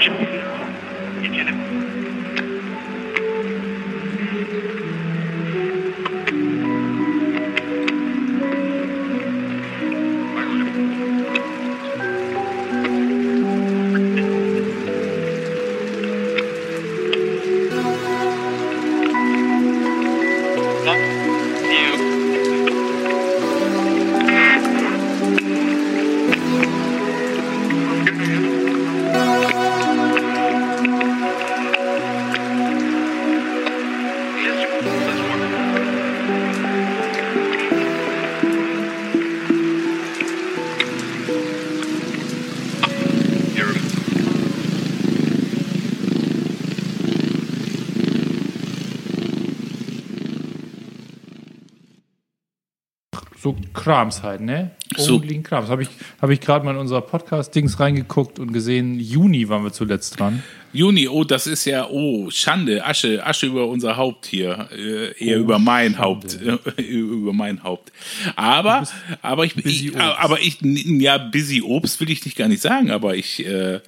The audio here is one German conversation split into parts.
You. Krams halt, ne? So. Only Krams. Habe ich, hab ich gerade mal in unser Podcast-Dings reingeguckt und gesehen, Juni waren wir zuletzt dran. Juni, oh, das ist ja, oh, Schande, Asche, Asche über unser Haupt hier, äh, eher Oh, über mein Schande. Haupt, äh, über mein Haupt. Aber, aber ich, ich aber ich, ja, busy Obst will ich nicht gar nicht sagen, aber ich, äh,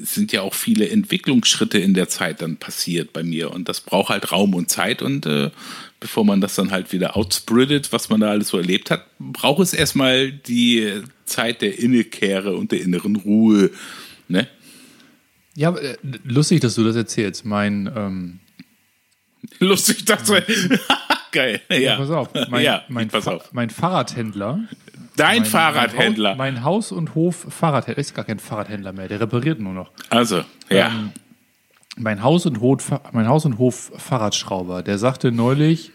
es sind ja auch viele Entwicklungsschritte in der Zeit dann passiert bei mir und das braucht halt Raum und Zeit und äh, bevor man das dann halt wieder outspreadet, was man da alles so erlebt hat, braucht es erstmal die Zeit der Innekehre und der inneren Ruhe, ne? Ja, äh, lustig, dass du das erzählst. Mein, ähm, Lustig, dass du. Geil, ja. ja, pass auf, mein, ja, mein, pass auf. mein Fahrradhändler. Dein mein, Fahrradhändler. Mein Haus, mein Haus- und Hof Fahrradhändler ist gar kein Fahrradhändler mehr, der repariert nur noch. also, ja. Ähm, mein Haus und Hof, mein Haus und Hof Fahrradschrauber, der sagte neulich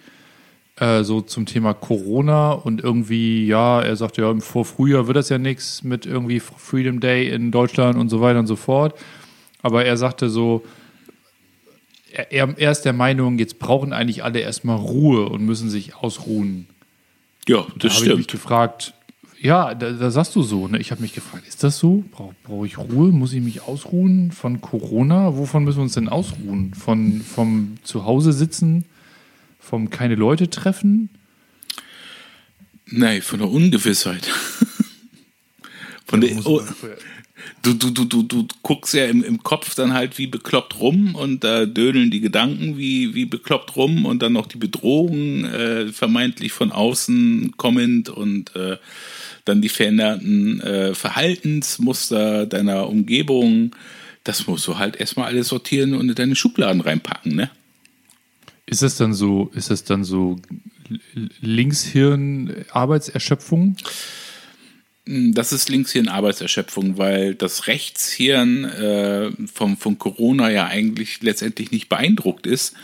äh, so zum Thema Corona und irgendwie, ja, er sagte ja, vor Frühjahr wird das ja nichts mit irgendwie Freedom Day in Deutschland und so weiter und so fort. Aber er sagte so, er, er ist der Meinung, jetzt brauchen eigentlich alle erstmal Ruhe und müssen sich ausruhen. ja, das Da habe ich mich stimmt. gefragt, ja, da, da sagst du so, ne? Ich habe mich gefragt, ist das so? Brauche brauch ich Ruhe? Muss ich mich ausruhen von Corona? Wovon müssen wir uns denn ausruhen? Von vom Zuhause sitzen? Vom keine Leute treffen? Nein, von der Ungewissheit. Von der, oh, du, du, du, du, du guckst ja im, im Kopf dann halt wie bekloppt rum und da dödeln die Gedanken wie, wie bekloppt rum und dann noch die Bedrohung äh, vermeintlich von außen kommend und äh, dann die veränderten äh, Verhaltensmuster deiner Umgebung. Das musst du halt erstmal alles sortieren und in deine Schubladen reinpacken, ne? Ist das dann so, ist das dann so Linkshirn-Arbeitserschöpfung? Das ist Linkshirn Arbeitserschöpfung, weil das Rechtshirn äh, vom, von Corona ja eigentlich letztendlich nicht beeindruckt ist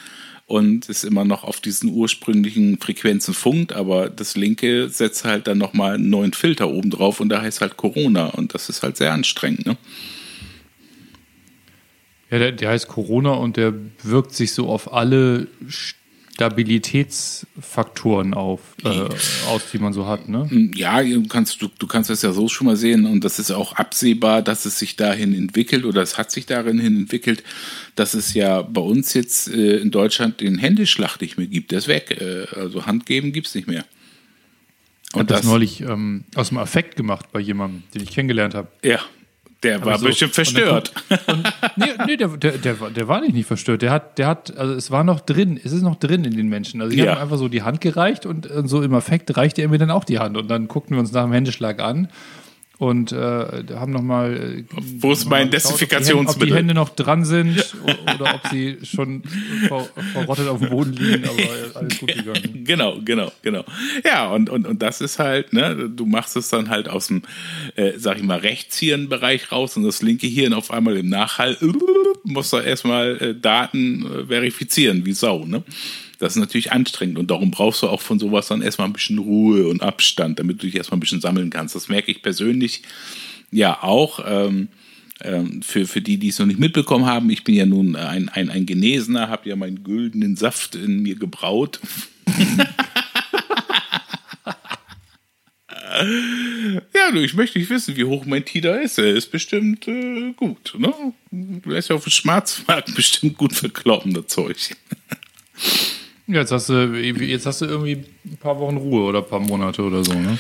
und es immer noch auf diesen ursprünglichen Frequenzen funkt, aber das linke setzt halt dann nochmal einen neuen Filter oben drauf und da heißt halt Corona und das ist halt sehr anstrengend. Ne? Ja, der, der heißt Corona und der wirkt sich so auf alle Stabilitätsfaktoren auf, äh, aus, die man so hat, ne? Ja, du kannst, du, du kannst das ja so schon mal sehen und das ist auch absehbar, dass es sich dahin entwickelt oder es hat sich darin hin entwickelt, dass es ja bei uns jetzt äh, in Deutschland den Händeschlag nicht mehr gibt. Der ist weg. Äh, also Handgeben gibt es nicht mehr. Ich habe das, neulich ähm, aus dem Affekt gemacht bei jemandem, den ich kennengelernt habe. Ja, der war so- bestimmt verstört. Und, nee, nee der, der, der, war- der war nicht, nicht verstört. Der hat, der hat, also es war noch drin, es ist noch drin in den Menschen. Also ich Ja. habe ihm einfach so die Hand gereicht und äh, so im Affekt reichte er mir dann auch die Hand. Und dann guckten wir uns nach dem Händeschlag an und äh, haben nochmal. Äh, Wo ist mein Ob die, Hände, ob die? Hände noch dran sind oder ob sie schon ver, verrottet auf dem Boden liegen, aber alles gut gegangen. Genau, genau, genau. Ja, und, und, und das ist halt, ne, du machst es dann halt aus dem, äh, sag ich mal, Rechtshirnbereich raus und das linke Hirn auf einmal im Nachhall muss da erstmal äh, Daten äh, verifizieren, wie Sau, ne? Das ist natürlich anstrengend und darum brauchst du auch von sowas dann erstmal ein bisschen Ruhe und Abstand, damit du dich erstmal ein bisschen sammeln kannst. Das merke ich persönlich ja auch. Ähm, ähm, für, für die, die es noch nicht mitbekommen haben, ich bin ja nun ein, ein, ein Genesener, habe ja meinen güldenen Saft in mir gebraut. Ja, du, ich möchte nicht wissen, wie hoch mein Tida ist. Er ist bestimmt äh, gut, ne? Du lässt ja auf dem Schwarzmarkt bestimmt gut verkloppen, das Zeug. Ja, Jetzt hast, du, jetzt hast du irgendwie ein paar Wochen Ruhe oder ein paar Monate oder so, ne?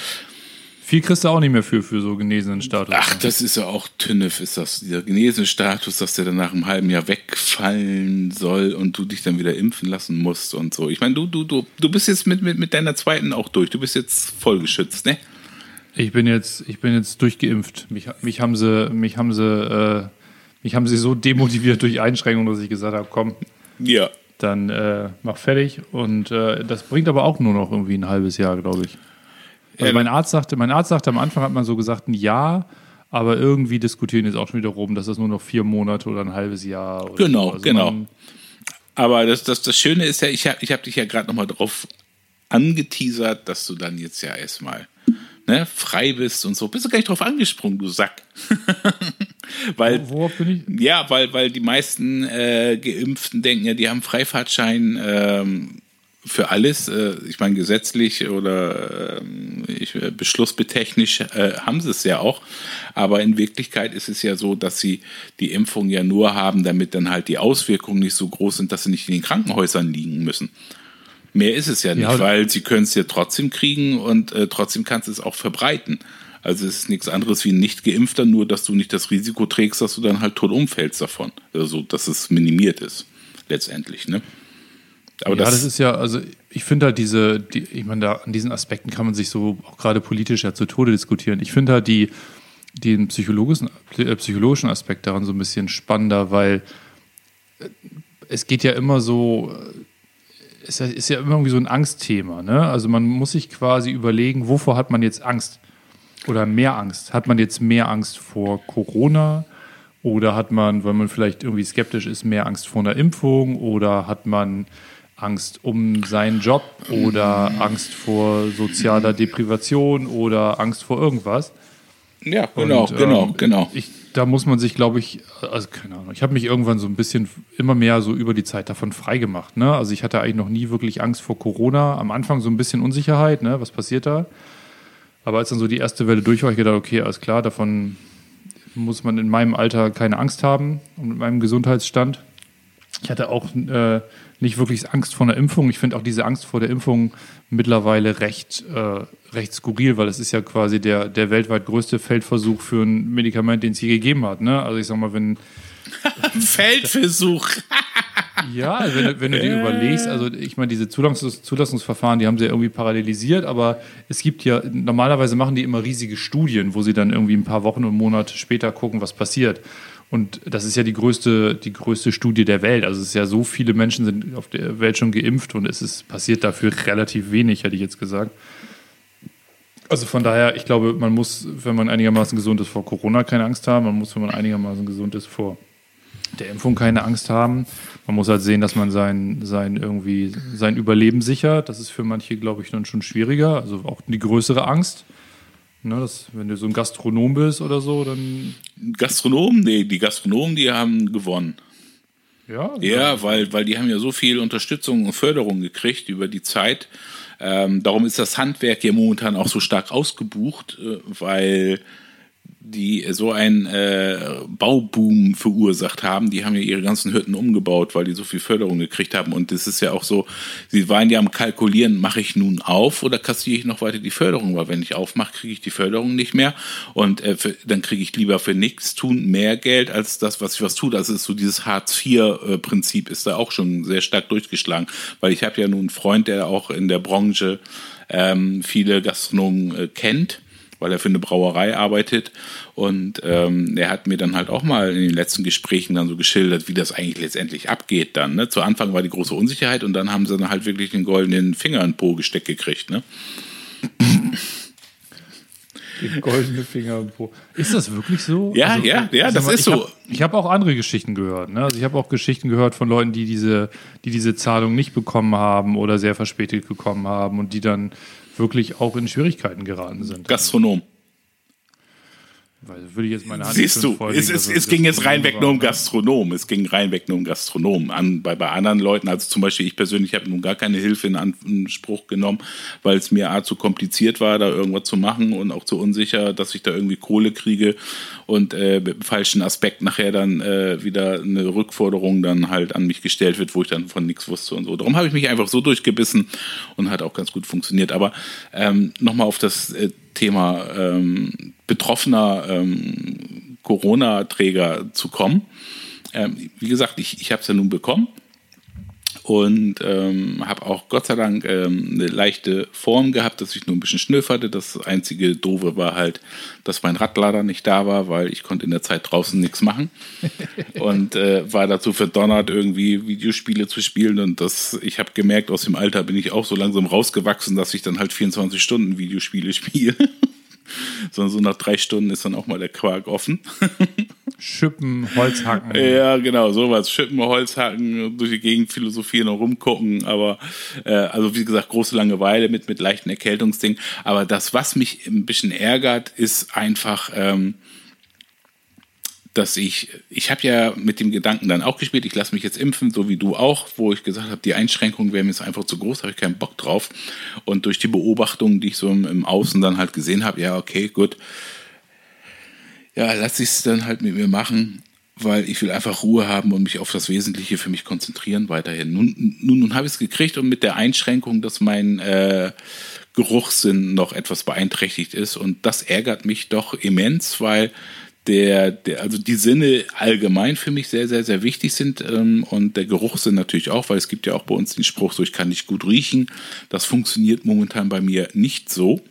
Viel kriegst du auch nicht mehr für, für so genesenen Status. Ach, das ist ja auch Tünnef, ist das, dieser genesene Status, dass der dann nach einem halben Jahr wegfallen soll und du dich dann wieder impfen lassen musst und so. Ich meine, du, du, du, du bist jetzt mit, mit, mit deiner zweiten auch durch. Du bist jetzt voll geschützt, ne? Ich bin jetzt, ich bin jetzt durchgeimpft. Mich, mich haben sie, mich haben sie, äh, mich haben sie so demotiviert durch Einschränkungen, dass ich gesagt habe, komm, Ja. Dann äh, mach fertig. Und äh, das bringt aber auch nur noch irgendwie ein halbes Jahr, glaube ich. Also mein Arzt sagte, mein Arzt sagte am Anfang hat man so gesagt ein Jahr, aber irgendwie diskutieren jetzt auch schon wieder rum, dass das nur noch vier Monate oder ein halbes Jahr. Oder Genau, so. Also genau. Aber das, das, das Schöne ist ja, ich habe ich hab dich ja gerade nochmal drauf angeteasert, dass du dann jetzt ja erstmal ne, frei bist und so. Bist du gar nicht drauf angesprungen, du Sack. weil, worauf bin ich? ja, weil, weil die meisten äh, Geimpften denken ja, die haben Freifahrtschein ähm, für alles. Äh, ich meine, gesetzlich oder ähm, ich, äh, beschlussbetechnisch äh, haben sie es ja auch. Aber in Wirklichkeit ist es ja so, dass sie die Impfung ja nur haben, damit dann halt die Auswirkungen nicht so groß sind, dass sie nicht in den Krankenhäusern liegen müssen. Mehr ist es ja nicht, Ja. weil sie können es ja trotzdem kriegen und äh, trotzdem kannst du es auch verbreiten. Also es ist nichts anderes wie ein nicht geimpfter, nur dass du nicht das Risiko trägst, dass du dann halt tot umfällst davon. Also dass es minimiert ist, letztendlich. Ne? Aber ja, das, das ist ja, also ich finde halt diese, die, ich meine, da an diesen Aspekten kann man sich so auch gerade politisch ja zu Tode diskutieren. Ich finde halt die, den psychologischen, äh, psychologischen Aspekt daran so ein bisschen spannender, weil äh, es geht ja immer so, es ist ja immer irgendwie so ein Angstthema. Ne? Also man muss sich quasi überlegen, wovor hat man jetzt Angst? Oder mehr Angst? Hat man jetzt mehr Angst vor Corona? Oder hat man, weil man vielleicht irgendwie skeptisch ist, mehr Angst vor einer Impfung? Oder hat man Angst um seinen Job? Oder Angst vor sozialer Deprivation? Oder Angst vor irgendwas? Ja, genau, Und, genau, ähm, genau. Ich, da muss man sich, glaube ich, also keine Ahnung, ich habe mich irgendwann so ein bisschen immer mehr so über die Zeit davon freigemacht. Ne? Also ich hatte eigentlich noch nie wirklich Angst vor Corona. Am Anfang so ein bisschen Unsicherheit, ne? was passiert da? Aber als dann so die erste Welle durch war, ich gedacht, okay, alles klar, davon muss man in meinem Alter keine Angst haben und mit meinem Gesundheitsstand. Ich hatte auch äh, nicht wirklich Angst vor einer Impfung. Ich finde auch diese Angst vor der Impfung mittlerweile recht, äh, recht skurril, weil es ist ja quasi der, der weltweit größte Feldversuch für ein Medikament, den es je gegeben hat. Ne? Also ich sag mal, wenn, Feldversuch. ja, wenn, du- wenn du dir überlegst, also ich meine, diese Zulassungs Zulassungsverfahren, die haben sie ja irgendwie parallelisiert, aber es gibt ja, normalerweise machen die immer riesige Studien, wo sie dann irgendwie ein paar Wochen und Monate später gucken, was passiert. Und das ist ja die größte, die größte Studie der Welt. Also es ist ja so viele Menschen sind auf der Welt schon geimpft und es ist passiert dafür relativ wenig, hätte ich jetzt gesagt. Also von daher, ich glaube, man muss, wenn man einigermaßen gesund ist, vor Corona keine Angst haben. Man muss, wenn man einigermaßen gesund ist, vor der Impfung keine Angst haben. Man muss halt sehen, dass man sein, sein irgendwie sein Überleben sichert. Das ist für manche, glaube ich, dann schon schwieriger. Also auch die größere Angst. Ne, dass, wenn du so ein Gastronom bist oder so, dann Gastronomen? Nee, die Gastronomen, die haben gewonnen. ja. Ja, weil, weil die haben ja so viel Unterstützung und Förderung gekriegt über die Zeit. Ähm, darum ist das Handwerk ja momentan auch so stark ausgebucht, äh, weil die so einen äh, Bauboom verursacht haben. Die haben ja ihre ganzen Hütten umgebaut, weil die so viel Förderung gekriegt haben. Und das ist ja auch so, sie waren ja am Kalkulieren, mache ich nun auf oder kassiere ich noch weiter die Förderung? Weil wenn ich aufmache, kriege ich die Förderung nicht mehr. Und äh, für, dann kriege ich lieber für nichts tun mehr Geld als das, was ich was tue. Also ist so dieses Hartz-IV-Prinzip ist da auch schon sehr stark durchgeschlagen. Weil ich habe ja nun einen Freund, der auch in der Branche ähm, viele Gastronomen äh, kennt weil er für eine Brauerei arbeitet. Und ähm, er hat mir dann halt auch mal in den letzten Gesprächen dann so geschildert, wie das eigentlich letztendlich abgeht dann. Ne? Zu Anfang war die große Unsicherheit und dann haben sie dann halt wirklich den goldenen Finger in den Po gesteckt gekriegt. Ne? Den goldenen Finger im Po. Ist das wirklich so? Also, Ja, ja, ja, sag das mal, ist ich so. Hab, ich habe auch andere Geschichten gehört. Ne? Also ich habe auch Geschichten gehört von Leuten, die diese, die diese Zahlung nicht bekommen haben oder sehr verspätet bekommen haben und die dann wirklich auch in Schwierigkeiten geraten sind. Gastronom. Weil würde ich jetzt meine Hand Siehst du, es, es, es ging jetzt reinweg nur um ne? Gastronom. Es ging reinweg nur um Gastronom. An, bei, bei anderen Leuten, also zum Beispiel ich persönlich habe nun gar keine Hilfe in Anspruch genommen, weil es mir A zu kompliziert war, da irgendwas zu machen und auch zu unsicher, dass ich da irgendwie Kohle kriege und äh, mit dem falschen Aspekt nachher dann äh, wieder eine Rückforderung dann halt an mich gestellt wird, wo ich dann von nichts wusste und so. Darum habe ich mich einfach so durchgebissen und hat auch ganz gut funktioniert. Aber ähm, nochmal auf das äh, Thema ähm, betroffener ähm, Corona-Träger zu kommen. Ähm, wie gesagt, ich, ich habe es ja nun bekommen und ähm, habe auch Gott sei Dank ähm, eine leichte Form gehabt, dass ich nur ein bisschen schnüfferte. Das einzige Doofe war halt, dass mein Radlader nicht da war, weil ich konnte in der Zeit draußen nichts machen und äh, war dazu verdonnert, irgendwie Videospiele zu spielen. Und das, ich habe gemerkt, aus dem Alter bin ich auch so langsam rausgewachsen, dass ich dann halt 24 Stunden Videospiele spiele. Sondern so nach drei Stunden ist dann auch mal der Quark offen. Schippen, Holzhacken. Ja, genau, sowas. Schippen, Holzhacken, durch die Gegend philosophieren und rumgucken. Aber, äh, also wie gesagt, große Langeweile mit, mit leichten Erkältungsdingen. Aber das, was mich ein bisschen ärgert, ist einfach, ähm, dass ich, ich habe ja mit dem Gedanken dann auch gespielt, ich lasse mich jetzt impfen, so wie du auch, wo ich gesagt habe, die Einschränkungen wären mir jetzt einfach zu groß, habe ich keinen Bock drauf. Und durch die Beobachtungen, die ich so im, Außen dann halt gesehen habe, ja, okay, gut, ja, lasse ich es dann halt mit mir machen, weil ich will einfach Ruhe haben und mich auf das Wesentliche für mich konzentrieren weiterhin. Nun, nun, nun habe ich es gekriegt und mit der Einschränkung, dass mein äh, Geruchssinn noch etwas beeinträchtigt ist und das ärgert mich doch immens, weil der, der, also die Sinne allgemein für mich sehr, sehr, sehr wichtig sind ähm, und der Geruchssinn natürlich auch, weil es gibt ja auch bei uns den Spruch, so ich kann nicht gut riechen. Das funktioniert momentan bei mir nicht so.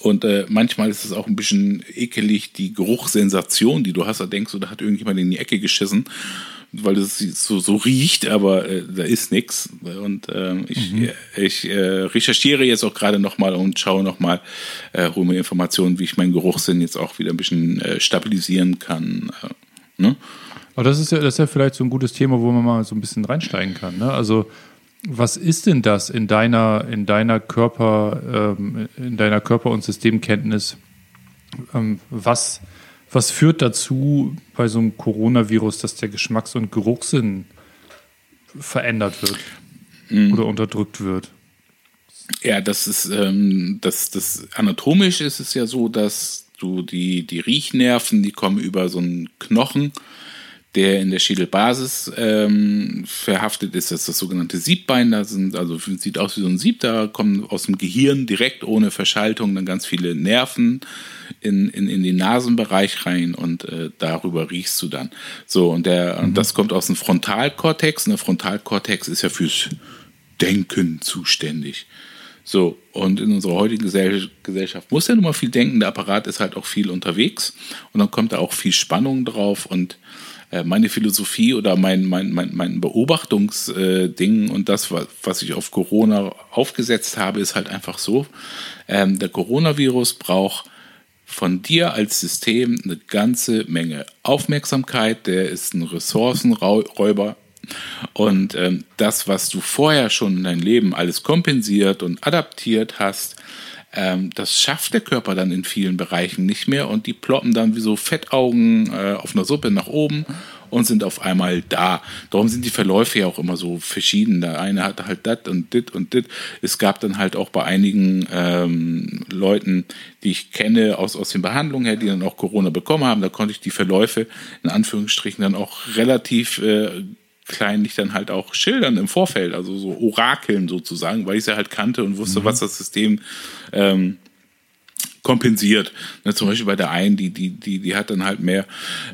Und äh, manchmal ist es auch ein bisschen ekelig, die Geruchssensation, die du hast. Da denkst du, da hat irgendjemand in die Ecke geschissen weil es so, so riecht, aber äh, da ist nichts. Und äh, ich, mhm. ich äh, recherchiere jetzt auch gerade nochmal und schaue nochmal, äh, hole mir Informationen, wie ich meinen Geruchssinn jetzt auch wieder ein bisschen äh, stabilisieren kann. Äh, ne? Aber das ist ja, das ist ja vielleicht so ein gutes Thema, wo man mal so ein bisschen reinsteigen kann. Ne? Also was ist denn das in deiner, in deiner Körper, ähm, in deiner Körper- und Systemkenntnis? Ähm, was was führt dazu bei so einem Coronavirus, dass der Geschmacks- und Geruchssinn verändert wird mhm. oder unterdrückt wird? Ja, das ist, ähm, das, das anatomisch ist es ja so, dass du die, die Riechnerven, die kommen über so einen Knochen der in der Schädelbasis ähm, verhaftet ist. Das ist das sogenannte Siebbein. Da sind, also sieht aus wie so ein Sieb. Da kommen aus dem Gehirn direkt ohne Verschaltung dann ganz viele Nerven in, in, in den Nasenbereich rein und äh, darüber riechst du dann. So, und, der, mhm. und das kommt aus dem Frontalkortex. Und der Frontalkortex ist ja fürs Denken zuständig. So, und in unserer heutigen Gesellschaft muss ja nun mal viel denken. Der Apparat ist halt auch viel unterwegs und dann kommt da auch viel Spannung drauf und äh, meine Philosophie oder mein, mein, mein, mein Beobachtungsding und das, was ich auf Corona aufgesetzt habe, ist halt einfach so, ähm, der Coronavirus braucht von dir als System eine ganze Menge Aufmerksamkeit, der ist ein Ressourcenräuber. Und ähm, das, was du vorher schon in deinem Leben alles kompensiert und adaptiert hast, ähm, das schafft der Körper dann in vielen Bereichen nicht mehr und die ploppen dann wie so Fettaugen äh, auf einer Suppe nach oben und sind auf einmal da. Darum sind die Verläufe ja auch immer so verschieden. Der eine hatte halt das und dit und dit. Es gab dann halt auch bei einigen ähm, Leuten, die ich kenne aus, aus den Behandlungen her, die dann auch Corona bekommen haben, da konnte ich die Verläufe in Anführungsstrichen dann auch relativ äh, kleinlich dann halt auch schildern im Vorfeld, also so orakeln sozusagen, weil ich sie halt kannte und wusste, mhm. was das System ähm, kompensiert. Ne, zum Beispiel bei der einen, die, die, die, die hat dann halt mehr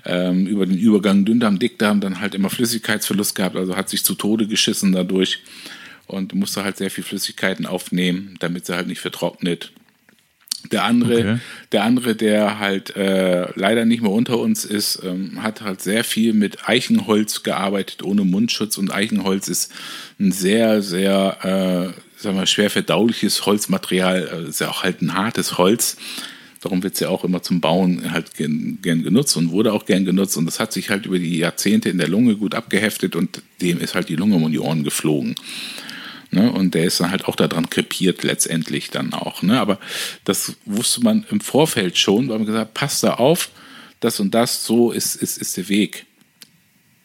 ähm, über den Übergang Dünndarm, Dickdarm dann halt immer Flüssigkeitsverlust gehabt, also hat sich zu Tode geschissen dadurch und musste halt sehr viel Flüssigkeiten aufnehmen, damit sie halt nicht vertrocknet. Der andere, okay. der andere, der halt äh, leider nicht mehr unter uns ist, ähm, hat halt sehr viel mit Eichenholz gearbeitet, ohne Mundschutz. Und Eichenholz ist ein sehr, sehr, äh, sagen wir, schwer verdauliches Holzmaterial. Äh, ist ja auch halt ein hartes Holz. Darum wird es ja auch immer zum Bauen halt gern, gern, genutzt und wurde auch gern genutzt. Und das hat sich halt über die Jahrzehnte in der Lunge gut abgeheftet und dem ist halt die Lunge um die Ohren geflogen. Ne? Und der ist dann halt auch daran krepiert letztendlich dann auch. Ne? Aber das wusste man im Vorfeld schon, weil man gesagt, passt da auf, das und das, so ist, ist, ist der Weg.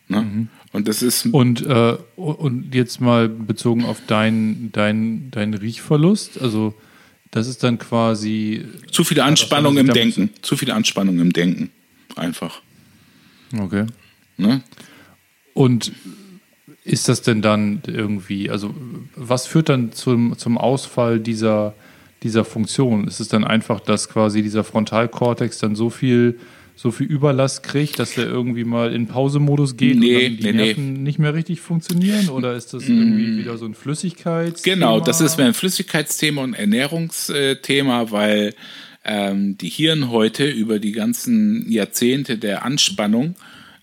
Ne? Mhm. Und das ist. Und, äh, und jetzt mal bezogen auf deinen dein, dein Riechverlust, also das ist dann quasi. Zu viele Anspannung im Denken. Zu viele Anspannung im Denken. Einfach. Okay. Ne? Und ist das denn dann irgendwie, also was führt dann zum, zum Ausfall dieser, dieser Funktion? Ist es dann einfach, dass quasi dieser Frontalkortex dann so viel so viel Überlast kriegt, dass er irgendwie mal in Pausemodus geht nee, und die nee, Nerven nee. nicht mehr richtig funktionieren? Oder ist das irgendwie mm. wieder so ein Flüssigkeitsthema? Genau, das ist mehr ein Flüssigkeitsthema und Ernährungsthema, weil ähm, die Hirnhäute über die ganzen Jahrzehnte der Anspannung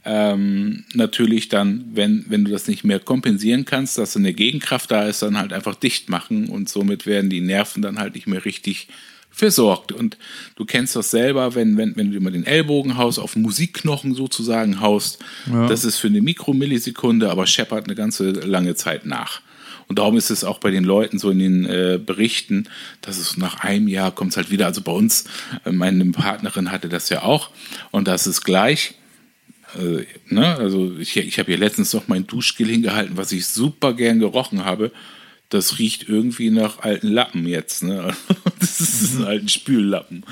ähm, natürlich dann, wenn, wenn du das nicht mehr kompensieren kannst, dass eine Gegenkraft da ist, dann halt einfach dicht machen und somit werden die Nerven dann halt nicht mehr richtig versorgt. Und du kennst das selber, wenn, wenn, wenn du immer den Ellbogen haust, auf Musikknochen sozusagen haust. Ja. Das ist für eine Mikromillisekunde, aber scheppert eine ganze lange Zeit nach. Und darum ist es auch bei den Leuten so in den äh, Berichten, dass es nach einem Jahr kommt es halt wieder. Also bei uns, äh, meine Partnerin hatte das ja auch. Und das ist gleich. Äh, ne? Also ich, ich habe hier letztens noch mein Duschgel hingehalten, was ich super gern gerochen habe das riecht irgendwie nach alten Lappen jetzt. Ne? Das ist ein mhm. alten Spüllappen.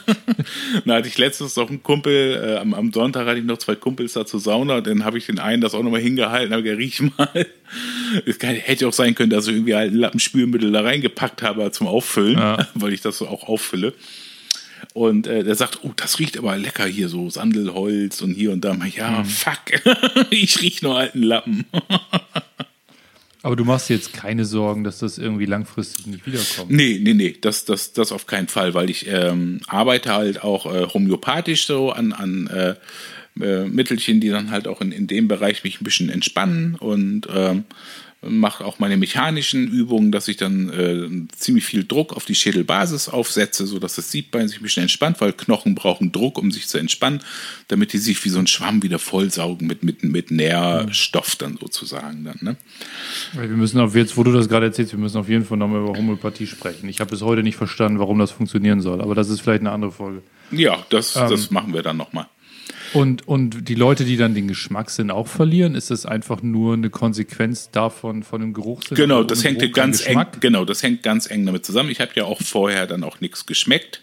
da hatte ich letztens noch einen Kumpel, äh, am, am, Sonntag hatte ich noch zwei Kumpels da zur Sauna, dann habe ich den einen das auch nochmal hingehalten, habe gesagt, riech mal. Es hätte auch sein können, dass ich irgendwie alten Lappenspülmittel da reingepackt habe zum Auffüllen, ja. weil ich das so auch auffülle. Und äh, der sagt, oh, das riecht aber lecker hier, so Sandelholz und hier und da. Ja, mhm. fuck, ich riech nur alten Lappen. Aber du machst jetzt keine Sorgen, dass das irgendwie langfristig nicht wiederkommt. Nee, nee, nee, das, das, das auf keinen Fall, weil ich ähm, arbeite halt auch äh, homöopathisch so an, an äh, äh, Mittelchen, die dann halt auch in, in dem Bereich mich ein bisschen entspannen und ähm, mache auch meine mechanischen Übungen, dass ich dann äh, ziemlich viel Druck auf die Schädelbasis aufsetze, sodass das Siebbein sich ein bisschen entspannt, weil Knochen brauchen Druck, um sich zu entspannen, damit die sich wie so ein Schwamm wieder vollsaugen mit, mit, mit Nährstoff dann sozusagen. Dann, ne? Wir müssen auf jetzt, wo du das gerade erzählst, wir müssen auf jeden Fall nochmal über Homöopathie sprechen. Ich habe bis heute nicht verstanden, warum das funktionieren soll, aber das ist vielleicht eine andere Folge. Ja, das, ähm, das machen wir dann nochmal. Und, und die Leute, die dann den Geschmackssinn auch verlieren, ist das einfach nur eine Konsequenz davon, von dem Geruchssinn? Genau, das hängt Geruch ganz eng, genau, das hängt ganz eng damit zusammen. Ich habe ja auch vorher dann auch nichts geschmeckt.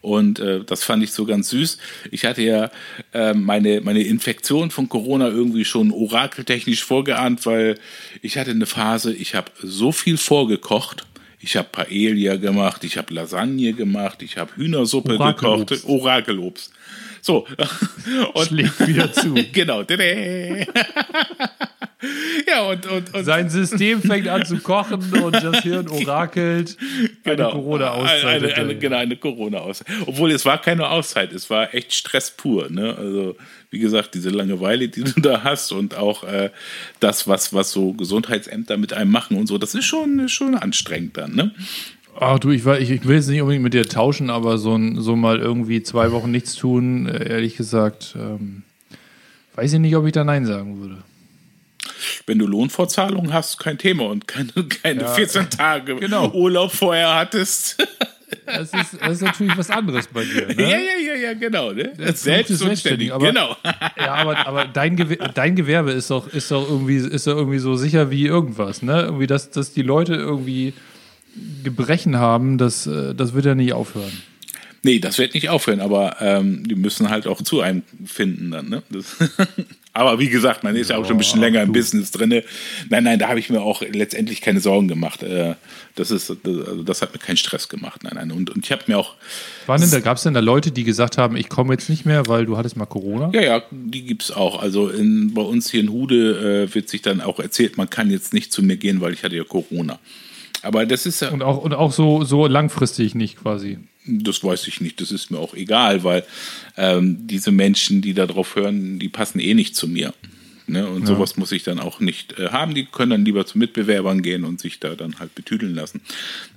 Und äh, das fand ich so ganz süß. Ich hatte ja äh, meine, meine Infektion von Corona irgendwie schon orakeltechnisch vorgeahnt, weil ich hatte eine Phase, ich habe so viel vorgekocht. Ich habe Paella gemacht, ich habe Lasagne gemacht, ich habe Hühnersuppe gekocht, Orakelobst. So. Und Schlägt wieder zu. genau. ja, und, und, und, Sein System fängt an zu kochen und das Hirn orakelt. Genau. Eine Corona-Auszeit. Eine, eine, genau, eine Corona-Auszeit. Obwohl es war keine Auszeit, es war echt Stress pur. Ne? Also, wie gesagt, diese Langeweile, die du da hast und auch äh, das, was, was so Gesundheitsämter mit einem machen und so, das ist schon, schon anstrengend dann. Ne? Ach du, ich, ich, ich will jetzt nicht unbedingt mit dir tauschen, aber so, so mal irgendwie zwei Wochen nichts tun, äh, ehrlich gesagt, ähm, weiß ich nicht, ob ich da Nein sagen würde. Wenn du Lohnfortzahlung hast, kein Thema und keine, keine ja, 14 Tage genau. Urlaub vorher hattest. Das ist, das ist natürlich was anderes bei dir. Ne? Ja, ja, ja, ja, genau. Ne? Selbst selbstständig. Aber, genau. Ja, aber, aber dein, Gewerbe, dein Gewerbe ist doch, ist, doch irgendwie, ist doch irgendwie so sicher wie irgendwas. Ne? Irgendwie, dass, dass die Leute irgendwie Gebrechen haben, das, äh, das wird ja nicht aufhören. Nee, das wird nicht aufhören, aber ähm, die müssen halt auch zu einem finden dann. Ne? aber wie gesagt, man ist ja, auch schon ein bisschen länger im Business drin. Nein, nein, da habe ich mir auch letztendlich keine Sorgen gemacht. Äh, das, ist, also das hat mir keinen Stress gemacht. Nein, nein. Und, und ich habe mir auch. Wann denn, da gab es denn da Leute, die gesagt haben, ich komme jetzt nicht mehr, weil du hattest mal Corona? Ja, ja, die gibt es auch. Also in, bei uns hier in Hude äh, wird sich dann auch erzählt, man kann jetzt nicht zu mir gehen, weil ich hatte ja Corona. Aber das ist ja. Und auch, und auch so, so langfristig nicht quasi. Das weiß ich nicht, das ist mir auch egal, weil ähm, diese Menschen, die darauf hören, die passen eh nicht zu mir. Ne? Und ja. sowas muss ich dann auch nicht äh, haben. Die können dann lieber zu Mitbewerbern gehen und sich da dann halt betüdeln lassen.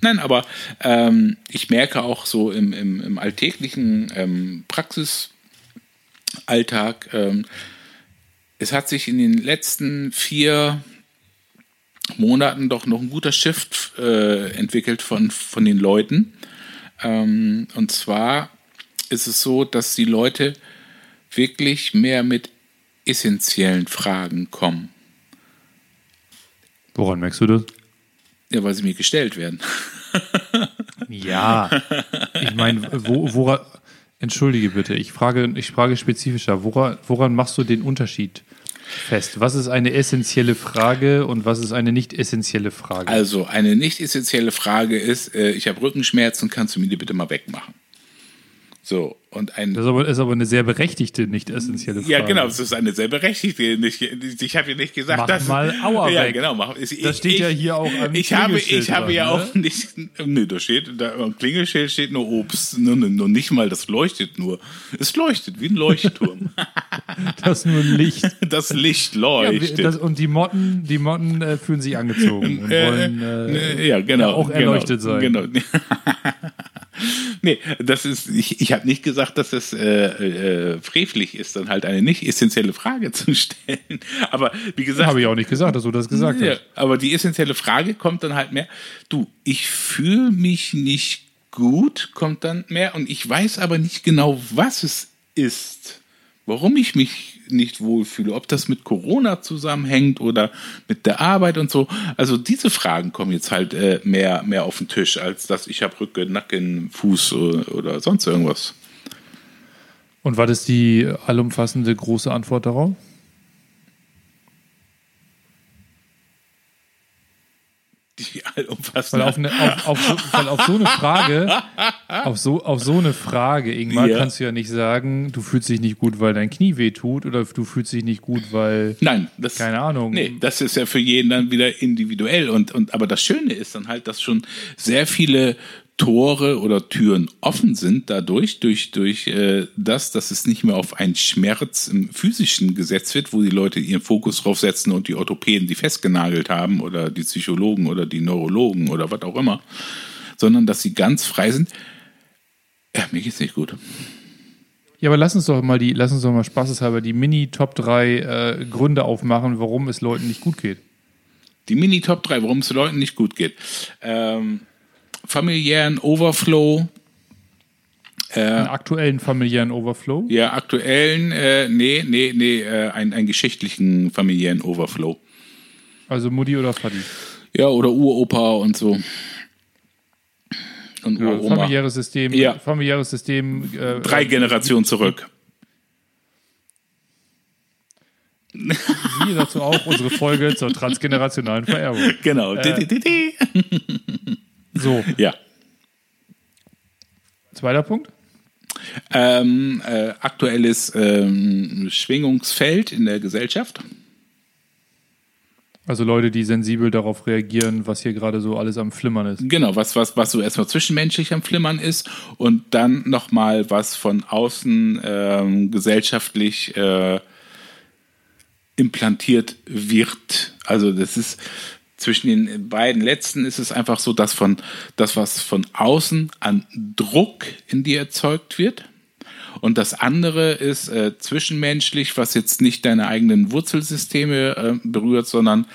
Nein, aber ähm, ich merke auch so im, im, im alltäglichen ähm, Praxisalltag, ähm, es hat sich in den letzten vier, Monaten doch noch ein guter Shift äh, entwickelt von, von den Leuten. Ähm, und zwar ist es so, dass die Leute wirklich mehr mit essentiellen Fragen kommen. Woran merkst du das? Ja, weil sie mir gestellt werden. ja, ich meine, wo, woran, entschuldige bitte, ich frage, ich frage spezifischer, woran, woran machst du den Unterschied fest. Was ist eine essentielle Frage und was ist eine nicht essentielle Frage? Also, eine nicht essentielle Frage ist, äh, ich habe Rückenschmerzen, kannst du mir die bitte mal wegmachen? So, und ein. Das ist aber, ist aber eine sehr berechtigte, nicht essentielle Frage. Ja, genau, das ist eine sehr berechtigte. Nicht, ich habe ja nicht gesagt, mach dass. mal Aua ja, weg. genau, mach. Ich, Das steht ich, ja hier auch am Ich habe, ich habe ja dran, auch nicht. Nö, da steht, da am Klingelschild steht nur Obst. Nur, nur nicht mal, das leuchtet nur. Es leuchtet wie ein Leuchtturm. Das ist nur ein Licht. das Licht Ja, leuchtet. wir- das, und die Motten, die Motten äh, fühlen sich angezogen und wollen äh, ja, genau. ja, auch genau, erleuchtet sein. Genau. nee, das ist, ich, ich habe nicht gesagt, dass es äh, äh, frevelig ist, dann halt eine nicht essentielle Frage zu stellen. Aber wie gesagt, habe ich auch nicht gesagt, dass du das gesagt ja, hast. aber die essentielle Frage kommt dann halt mehr, du, ich fühle mich nicht gut, kommt dann mehr und ich weiß aber nicht genau, was es ist, warum ich mich nicht wohlfühle, ob das mit Corona zusammenhängt oder mit der Arbeit und so. Also diese Fragen kommen jetzt halt äh, mehr, mehr auf den Tisch, als dass ich habe Rücken, Nacken, Fuß oder, oder sonst irgendwas. Und was ist die allumfassende große Antwort darauf? Die Weil allumfassende auf, eine, auf, auf, so, weil auf so eine Frage, auf so, auf so eine Frage, Ingmar, Ja. kannst du ja nicht sagen, du fühlst dich nicht gut, weil dein Knie weh tut oder du fühlst dich nicht gut, weil, Nein, das keine Ahnung. Nee, das ist ja für jeden dann wieder individuell. Und, und aber das Schöne ist dann halt, dass schon sehr viele Tore oder Türen offen sind dadurch, durch, durch äh, das, dass es nicht mehr auf einen Schmerz im physischen gesetzt wird, wo die Leute ihren Fokus drauf setzen und die Orthopäden die festgenagelt haben oder die Psychologen oder die Neurologen oder was auch immer, sondern dass sie ganz frei sind. Ja, mir geht's nicht gut. Ja, aber lass uns doch mal die, lass uns doch mal spaßeshalber die Mini-Top 3 äh, Gründe aufmachen, warum es Leuten nicht gut geht. Die Mini-Top 3, warum es Leuten nicht gut geht. Ähm, familiären Overflow, Einen aktuellen familiären Overflow. ja, aktuellen, äh, nee, nee, nee, äh, einen, einen geschichtlichen familiären Overflow. Also Mutti oder Vati. Ja, oder Uropa und so. Und Ja, Uroma. familiäres System, Ja. familiäres System. Äh, Drei Generationen zurück. Siehe dazu auch unsere Folge zur transgenerationalen Vererbung. Genau. Äh. So, Ja. zweiter Punkt. Ähm, äh, aktuelles ähm, Schwingungsfeld in der Gesellschaft. Also Leute, die sensibel darauf reagieren, was hier gerade so alles am Flimmern ist. Genau, was, was, was so erstmal zwischenmenschlich am Flimmern ist und dann nochmal was von außen ähm, gesellschaftlich äh, implantiert wird. Also das ist zwischen den beiden letzten ist es einfach so, dass von das, was von außen an Druck in dir erzeugt wird. Und das andere ist äh, zwischenmenschlich, was jetzt nicht deine eigenen Wurzelsysteme äh, berührt, sondern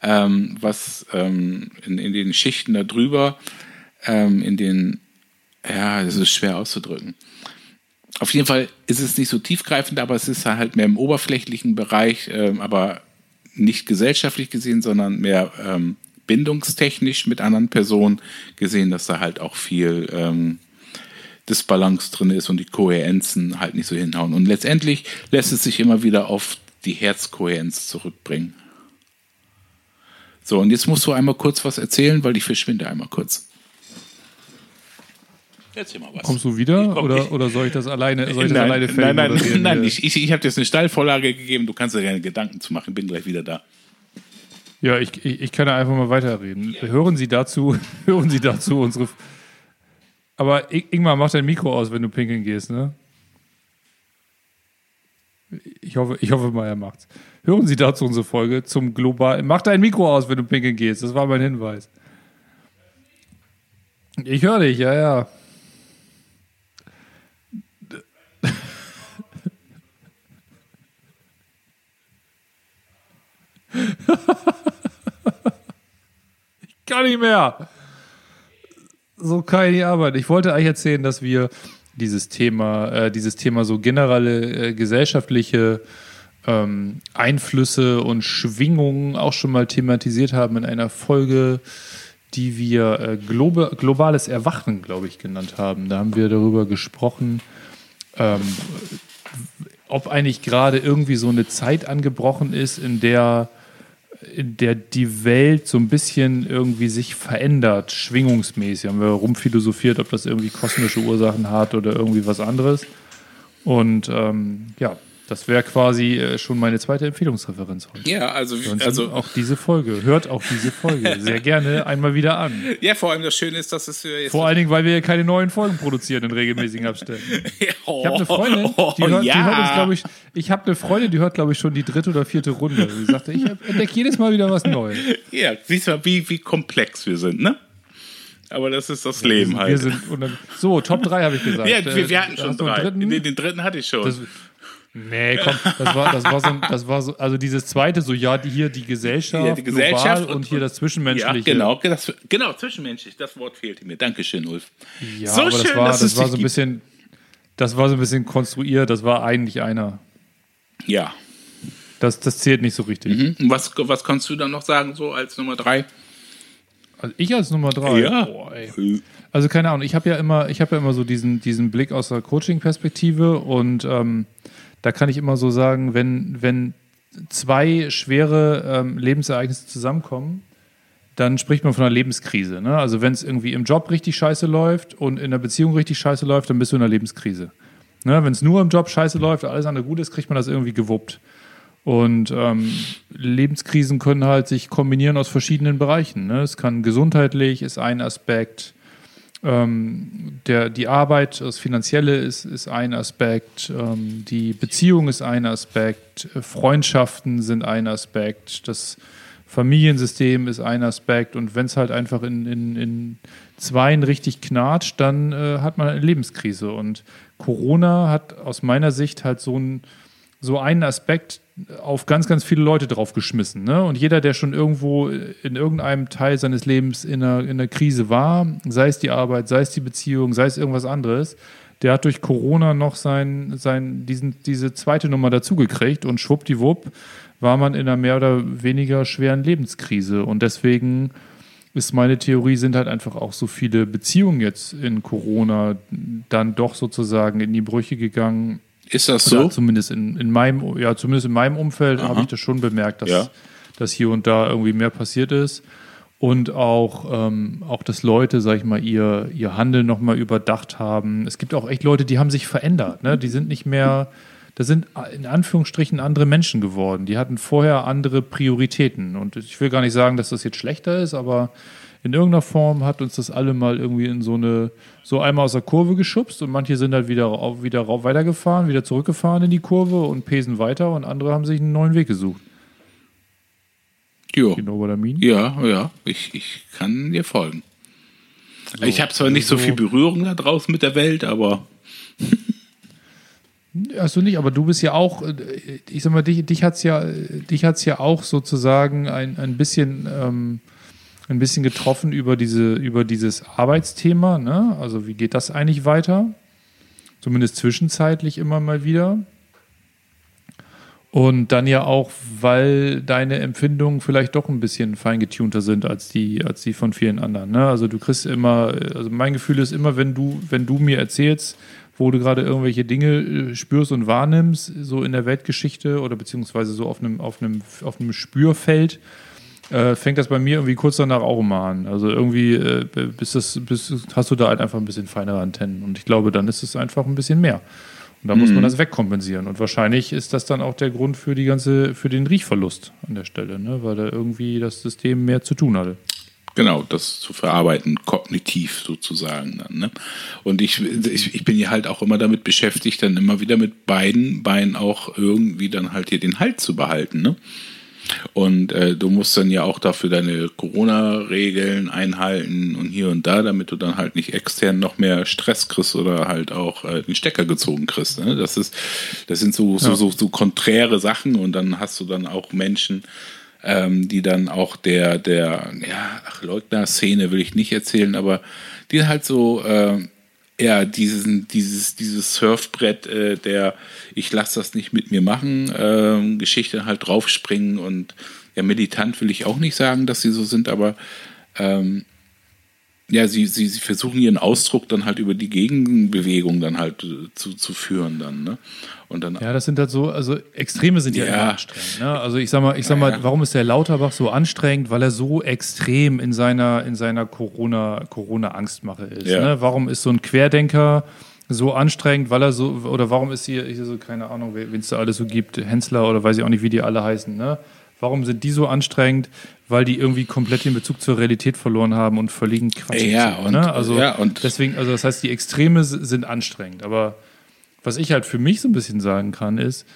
ähm, was ähm, in, in den Schichten da drüber, ähm, in den, ja, das ist schwer auszudrücken. Auf jeden Fall ist es nicht so tiefgreifend, aber es ist halt mehr im oberflächlichen Bereich, ähm, aber nicht gesellschaftlich gesehen, sondern mehr ähm, bindungstechnisch mit anderen Personen gesehen, dass da halt auch viel ähm, Disbalance drin ist und die Kohärenzen halt nicht so hinhauen. Und letztendlich lässt es sich immer wieder auf die Herzkohärenz zurückbringen. So, und jetzt musst du einmal kurz was erzählen, weil ich verschwinde einmal kurz. Erzähl mal was. Kommst du wieder komm- oder, oder soll ich das alleine, soll ich das nein, alleine nein, filmen nein, nein, hier? ich, ich, ich habe dir jetzt eine Steilvorlage gegeben, du kannst dir gerne Gedanken zu machen, bin gleich wieder da. Ja, ich, ich, ich kann ja einfach mal weiterreden. Hören Sie dazu, hören Sie dazu unsere. Aber Ingmar, mach dein Mikro aus, wenn du pinkeln gehst, ne? Ich hoffe, ich hoffe mal, er macht's. Hören Sie dazu unsere Folge zum global. Mach dein Mikro aus, wenn du pinkeln gehst. Das war mein Hinweis. Ich höre dich, ja, ja. ich kann nicht mehr. So kann ich nicht arbeiten. Ich wollte eigentlich erzählen, dass wir dieses Thema, äh, dieses Thema so generelle äh, gesellschaftliche ähm, Einflüsse und Schwingungen auch schon mal thematisiert haben in einer Folge, die wir äh, globa globales Erwachen, glaube ich, genannt haben. Da haben wir darüber gesprochen, ähm, ob eigentlich gerade irgendwie so eine Zeit angebrochen ist, in der, in der die Welt so ein bisschen irgendwie sich verändert, schwingungsmäßig. Haben wir rumphilosophiert, ob das irgendwie kosmische Ursachen hat oder irgendwie was anderes. Und ähm, ja, das wäre quasi äh, schon meine zweite Empfehlungsreferenz heute. Ja, also, also auch diese Folge. Hört auch diese Folge sehr gerne einmal wieder an. ja, vor allem das Schöne ist, dass es äh, jetzt Vor allen Dingen, weil wir ja keine neuen Folgen produzieren in regelmäßigen Abständen. oh, Ich habe eine Freundin, die hört, die hört uns, glaube ich, ich habe eine Freundin, die hört, glaube ich, schon die dritte oder vierte Runde. Die sagte, ich entdecke jedes Mal wieder was Neues. Ja, siehst du mal, wie, wie komplex wir sind, ne? Aber das ist das Leben halt. Wir sind so, Top 3 habe ich gesagt. ja, Äh, wir, wir hatten schon du einen drei. dritten? Den, den dritten hatte ich schon. Das, nee, komm, das war, das war so, das war so, also dieses zweite, so ja, die, hier die Gesellschaft, Ja, die Gesellschaft global und, und- hier das ja, Zwischenmenschliche. genau, das, genau, zwischenmenschlich. Das Wort fehlte mir. Dankeschön, Ulf. Ja, so aber schön, das war, dass das war so ein bisschen, das war so ein bisschen konstruiert, das war eigentlich einer. Ja. Das, das zählt nicht so richtig. Mhm. Was, was kannst du dann noch sagen, so als Nummer drei? Also ich als Nummer drei. Ja. Boah. Also keine Ahnung, ich habe ja immer, ich habe ja immer so diesen, diesen Blick aus der Coaching-Perspektive und ähm, da kann ich immer so sagen, wenn, wenn zwei schwere ähm, Lebensereignisse zusammenkommen, dann spricht man von einer Lebenskrise. Ne? Also wenn es irgendwie im Job richtig scheiße läuft und in der Beziehung richtig scheiße läuft, dann bist du in einer Lebenskrise. Ne? Wenn es nur im Job scheiße läuft, alles andere gut ist, kriegt man das irgendwie gewuppt. Und ähm, Lebenskrisen können halt sich kombinieren aus verschiedenen Bereichen. Ne? Es kann gesundheitlich, ist ein Aspekt. Ähm, der, die Arbeit, das Finanzielle ist, ist ein Aspekt. Ähm, die Beziehung ist ein Aspekt. äh, Freundschaften sind ein Aspekt. Das Familiensystem ist ein Aspekt. Und wenn es halt einfach in, in, in Zweien richtig knatscht, dann äh, hat man eine Lebenskrise. Und Corona hat aus meiner Sicht halt so ein so einen Aspekt auf ganz, ganz viele Leute draufgeschmissen. Ne? Und jeder, der schon irgendwo in irgendeinem Teil seines Lebens in einer, in einer Krise war, sei es die Arbeit, sei es die Beziehung, sei es irgendwas anderes, der hat durch Corona noch sein, sein, diesen, diese zweite Nummer dazugekriegt und schwuppdiwupp war man in einer mehr oder weniger schweren Lebenskrise. Und deswegen ist meine Theorie, sind halt einfach auch so viele Beziehungen jetzt in Corona dann doch sozusagen in die Brüche gegangen, Ist das oder so? zumindest in, in meinem, ja, zumindest in meinem Umfeld habe ich das schon bemerkt, dass, Ja. dass hier und da irgendwie mehr passiert ist. Und auch, ähm, auch, dass Leute, sag ich mal, ihr, ihr Handeln nochmal überdacht haben. Es gibt auch echt Leute, die haben sich verändert. Ne? Die sind nicht mehr, das sind in Anführungsstrichen andere Menschen geworden. Die hatten vorher andere Prioritäten. Und ich will gar nicht sagen, dass das jetzt schlechter ist, aber in irgendeiner Form hat uns das alle mal irgendwie in so eine, so einmal aus der Kurve geschubst und manche sind halt wieder, auf, wieder rauf, weitergefahren, wieder zurückgefahren in die Kurve und pesen weiter und andere haben sich einen neuen Weg gesucht. Jo. Know what I mean? Ja, ja, ich, ich kann dir folgen. ich habe zwar nicht so also- viel Berührung da draußen mit der Welt, aber Hast du nicht, aber du bist ja auch, äh, ich sag mal, dich, dich hat es ja, dich hat's ja auch sozusagen ein, ein bisschen. Ähm, ein bisschen getroffen über, diese, über dieses Arbeitsthema. Ne? Also wie geht das eigentlich weiter? Zumindest zwischenzeitlich immer mal wieder. Und dann ja auch, weil deine Empfindungen vielleicht doch ein bisschen feingetunter sind als die, als die von vielen anderen. Ne? Also du kriegst immer, also mein Gefühl ist immer, wenn du, wenn du mir erzählst, wo du gerade irgendwelche Dinge äh, spürst und wahrnimmst, so in der Weltgeschichte oder beziehungsweise so auf einem, auf einem, auf einem Spürfeld, äh, fängt das bei mir irgendwie kurz danach auch immer an. Also irgendwie äh, bist das, bist, hast du da halt einfach ein bisschen feinere Antennen. Und ich glaube, dann ist es einfach ein bisschen mehr. Und da muss man das wegkompensieren. Und wahrscheinlich ist das dann auch der Grund für die ganze, für den Riechverlust an der Stelle, ne? weil da irgendwie das System mehr zu tun hatte. genau, das zu verarbeiten, kognitiv sozusagen dann. Ne? Und ich, ich, ich bin ja halt auch immer damit beschäftigt, dann immer wieder mit beiden Beinen auch irgendwie dann halt hier den Halt zu behalten. Ne? Und äh, du musst dann ja auch dafür deine Corona-Regeln einhalten und hier und da, damit du dann halt nicht extern noch mehr Stress kriegst oder halt auch äh, den Stecker gezogen kriegst. Ne? Das ist, das sind so, so, Ja. so, so konträre Sachen und dann hast du dann auch Menschen, ähm, die dann auch der, der, ja, ach, Leugner-Szene will ich nicht erzählen, aber die halt so, äh, ja, diesen, dieses, dieses Surfbrett äh, der ich lasse das nicht mit mir machen, ähm, Geschichte halt draufspringen und ja, militant will ich auch nicht sagen, dass sie so sind, aber ähm, ja, sie, sie, sie versuchen ihren Ausdruck dann halt über die Gegenbewegung dann halt äh, zu, zu führen dann, ne? Und dann Ja, das sind halt so, also Extreme sind ja, Ja. anstrengend. Ne? Also ich sag mal, ich sag mal, warum ist der Lauterbach so anstrengend? Weil er so extrem in seiner, in seiner Corona, Corona-Angstmache ist. Ja. Ne? Warum ist so ein Querdenker so anstrengend, weil er so, oder warum ist hier, hier so, keine Ahnung, wen es da alles so gibt, Hensler oder weiß ich auch nicht, wie die alle heißen, ne? Warum sind die so anstrengend? Weil die irgendwie komplett den Bezug zur Realität verloren haben und völligen Quatsch. Ja, erzählen, und- ne? also ja, und- deswegen, also das heißt, die Extreme sind anstrengend. Aber was ich halt für mich so ein bisschen sagen kann, ist,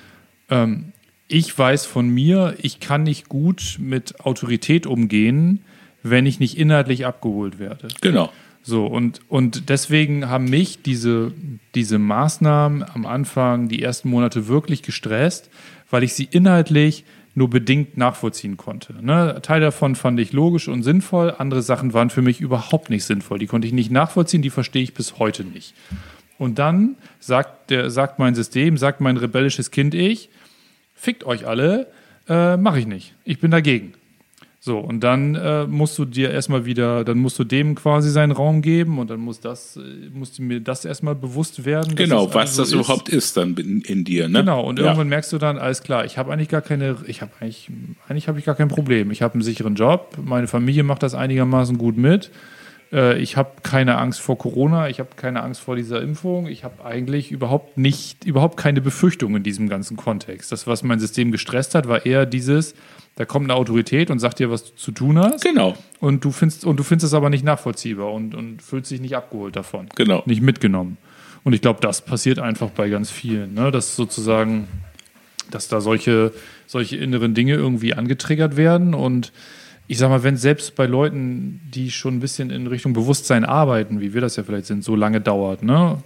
ähm, ich weiß von mir, ich kann nicht gut mit Autorität umgehen, wenn ich nicht inhaltlich abgeholt werde. genau. So, und, und deswegen haben mich diese, diese Maßnahmen am Anfang, die ersten Monate wirklich gestresst, weil ich sie inhaltlich nur bedingt nachvollziehen konnte. Ne? Teil davon fand ich logisch und sinnvoll, andere Sachen waren für mich überhaupt nicht sinnvoll. Die konnte ich nicht nachvollziehen, die verstehe ich bis heute nicht. Und dann sagt, der, sagt mein System, sagt mein rebellisches Kind ich, fickt euch alle, äh, mache ich nicht. Ich bin dagegen. So, und dann äh, musst du dir erstmal wieder, dann musst du dem quasi seinen Raum geben und dann muss das, äh, musst du mir das erstmal bewusst werden. Genau, was also das ist. überhaupt ist dann in, in dir, ne? Genau, und Ja. irgendwann merkst du dann, alles klar, ich habe eigentlich gar keine, ich habe eigentlich, eigentlich habe ich gar kein Problem. Ich habe einen sicheren Job, meine Familie macht das einigermaßen gut mit. Äh, Ich habe keine Angst vor Corona, ich habe keine Angst vor dieser Impfung, ich habe eigentlich überhaupt nicht, überhaupt keine Befürchtung in diesem ganzen Kontext. Das, was mein System gestresst hat, war eher dieses, da kommt eine Autorität und sagt dir, was du zu tun hast. Genau, Und du findest, und du findest es aber nicht nachvollziehbar und, und fühlst dich nicht abgeholt davon. Genau. Nicht mitgenommen. Und ich glaube, das passiert einfach bei ganz vielen, ne? Dass sozusagen, dass da solche, solche inneren Dinge irgendwie angetriggert werden. Und ich sag mal, wenn selbst bei Leuten, die schon ein bisschen in Richtung Bewusstsein arbeiten, wie wir das ja vielleicht sind, so lange dauert, ne?